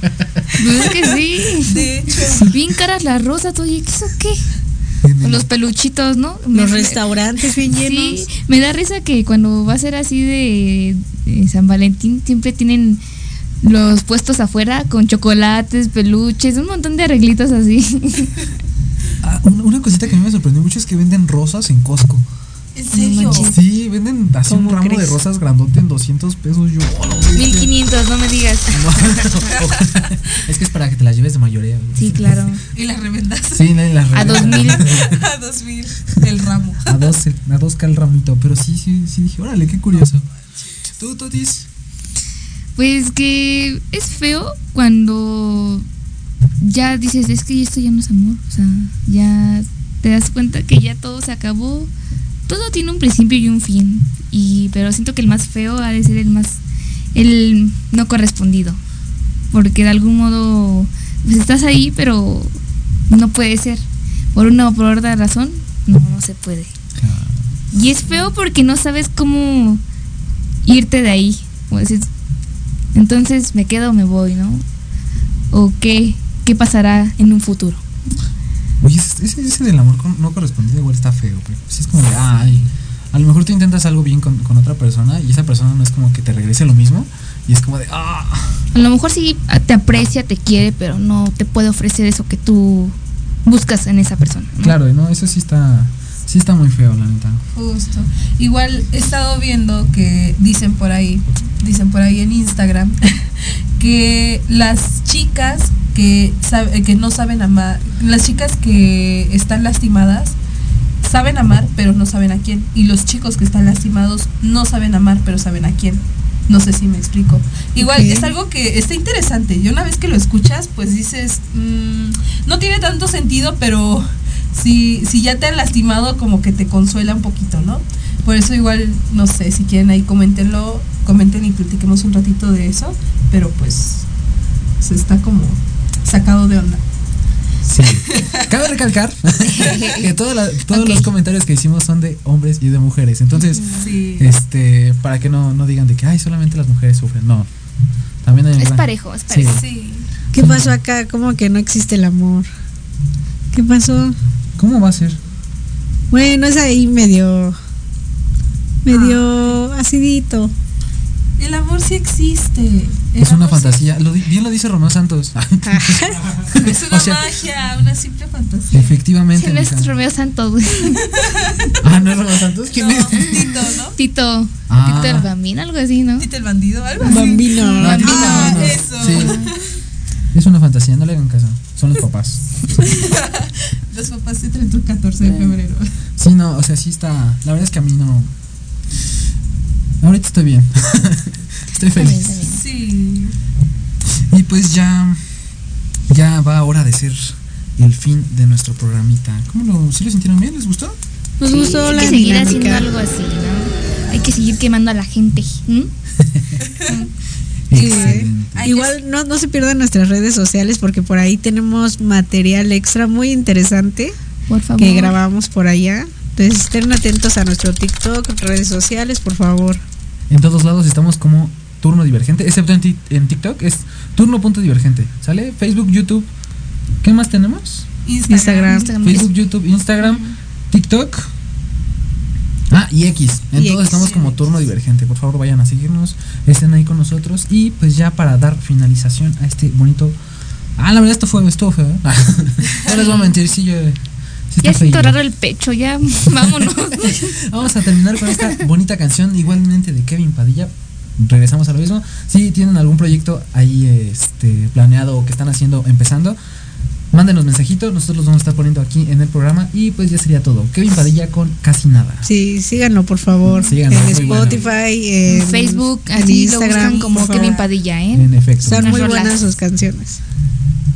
Pues es que sí. De hecho, Bien caras las rosas, oye, ¿qué eso qué? Los peluchitos, ¿no? Los Me- restaurantes bien Sí, llenos. me da risa que cuando va a ser así de, de San Valentín siempre tienen los puestos afuera con chocolates, peluches, un montón de arreglitos así. Ah, una, una cosita que a mí me sorprendió mucho es que venden rosas en Costco. En serio. manches. Sí, venden así un ¿Cómo ramo de crees? rosas grandote en 200 pesos. Yo, oh, no, bestia. 1500, no me digas. es que es para que te las lleves de mayoría. Sí, claro. Y las reventas. Sí, nadie las A revende. 2000. a 2000 el ramo. A dos, a dos el ramito. Pero sí, sí, sí dije, órale, qué curioso. ¿Tú, Totis? Pues que es feo cuando ya dices, es que esto ya no es amor. O sea, ya te das cuenta que ya todo se acabó. Todo tiene un principio y un fin. Y, pero siento que el más feo ha de ser el más. el no correspondido. Porque de algún modo. Pues estás ahí, pero no puede ser. Por una o por otra razón, no, no se puede. Y es feo porque no sabes cómo irte de ahí. Entonces me quedo o me voy, ¿no? ¿O qué, qué pasará en un futuro? Ese, ese del amor con- no correspondido igual está feo, pero pues es como de, ay, a lo mejor tú intentas algo bien con, con otra persona y esa persona no es como que te regrese lo mismo y es como de, ah, A lo mejor sí te aprecia, te quiere, pero no te puede ofrecer eso que tú buscas en esa persona. ¿no? claro, no, eso sí está, sí está muy feo, la neta. Justo. Igual he estado viendo que dicen por ahí, dicen por ahí en Instagram, que las chicas que, sab- que no saben amar, las chicas que están lastimadas, saben amar, pero no saben a quién. Y los chicos que están lastimados no saben amar, pero saben a quién. No sé si me explico. Igual es algo que está interesante. Y una vez que lo escuchas, pues dices, mm, no tiene tanto sentido, pero si, si ya te han lastimado, como que te consuela un poquito, ¿no? Por eso igual, no sé, si quieren ahí coméntenlo, comenten y platiquemos un ratito de eso, pero pues se está como sacado de onda. Sí. Cabe recalcar que toda la- todos los comentarios que hicimos son de hombres y de mujeres. Entonces, Sí. este, para que no, no digan de que ay solamente las mujeres sufren. No. También hay un Es parejo, es parejo. Sí. ¿Qué pasó acá? ¿Cómo que no existe el amor? ¿Qué pasó? ¿Cómo va a ser? Bueno, es ahí medio. medio acidito. El amor sí existe. El Es una sí- fantasía. Lo bien lo dice Romeo Santos. Es una O sea, magia, una simple fantasía. Efectivamente. Sí, no es. Romeo Santos, güey. Ah, ¿no es Romeo Santos? ¿Quién es? Tito, ¿no? Tito. Ah. Tito el Bambino, algo así, ¿no? Tito el bandido, algo así. Bambino. No, Bambino. Ah, no, eso. Sí. Es una fantasía, no le hagan caso. Son los papás. Los papás se traen el 14 de febrero. Sí, no, o sea, sí está. La verdad es que a mí no. Ahorita estoy bien. estoy Está bien, feliz. está bien. Sí. Y pues ya. Ya va hora de ser el fin de nuestro programita. ¿Cómo lo, ¿Sí lo sintieron bien? ¿Les gustó? Nos Sí, gustó hay la que seguir dinámica. haciendo algo así, ¿no? Hay que seguir quemando a la gente. Sí. Igual no, no se pierdan nuestras redes sociales porque por ahí tenemos material extra muy interesante Por favor. que grabamos por allá. Entonces estén atentos a nuestro TikTok, redes sociales, por favor. En todos lados estamos como turno divergente, excepto en, en TikTok es turno.divergente. ¿Sale? Facebook, YouTube. ¿Qué más tenemos? Instagram. Instagram. Facebook, YouTube, Instagram, TikTok. Ah, y X. En Y todos X. estamos como turno divergente. Por favor, vayan a seguirnos, estén ahí con nosotros. Y pues ya para dar finalización a este bonito. Ah, la verdad, esto fue, estuvo feo. ¿eh? no les voy a mentir, sí, yo. Ya siento raro el pecho, ya vámonos. Vamos a terminar con esta bonita canción, igualmente de Kevin Padilla. Regresamos a lo mismo. Si tienen algún proyecto ahí este, planeado o que están haciendo, empezando, mándenos mensajitos. Nosotros los vamos a estar poniendo aquí en el programa. Y pues ya sería todo. Kevin Padilla con casi nada. Sí, síganlo por favor. Síganlo, en bueno. Spotify, en Facebook, en así lo buscan como Kevin. Padilla, ¿eh? En efecto, Están muy buenas sus canciones.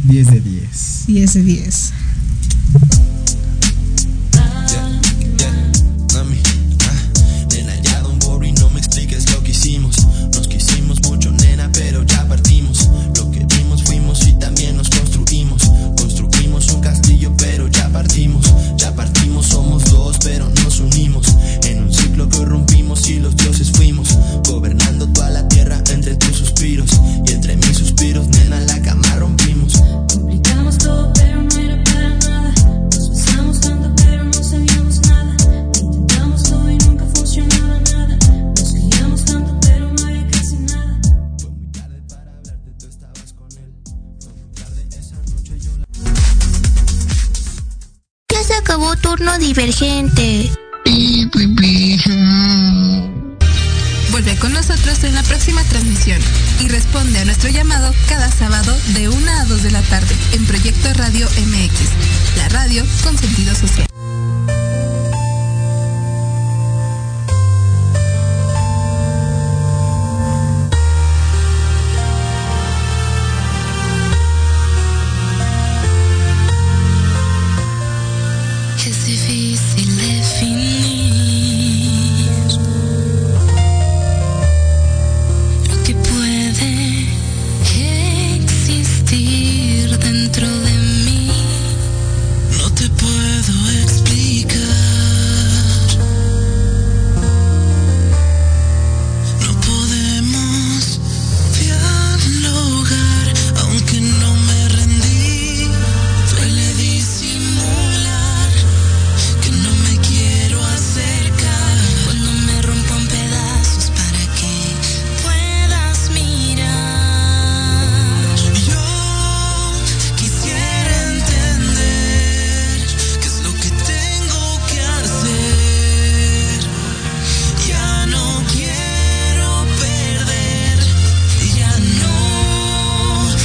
10 de 10. 10 de 10. Divergente. Vuelve con nosotros en la próxima transmisión y responde a nuestro llamado cada sábado de 1 a 2 de la tarde en Proyecto Radio MX, la radio con sentido social.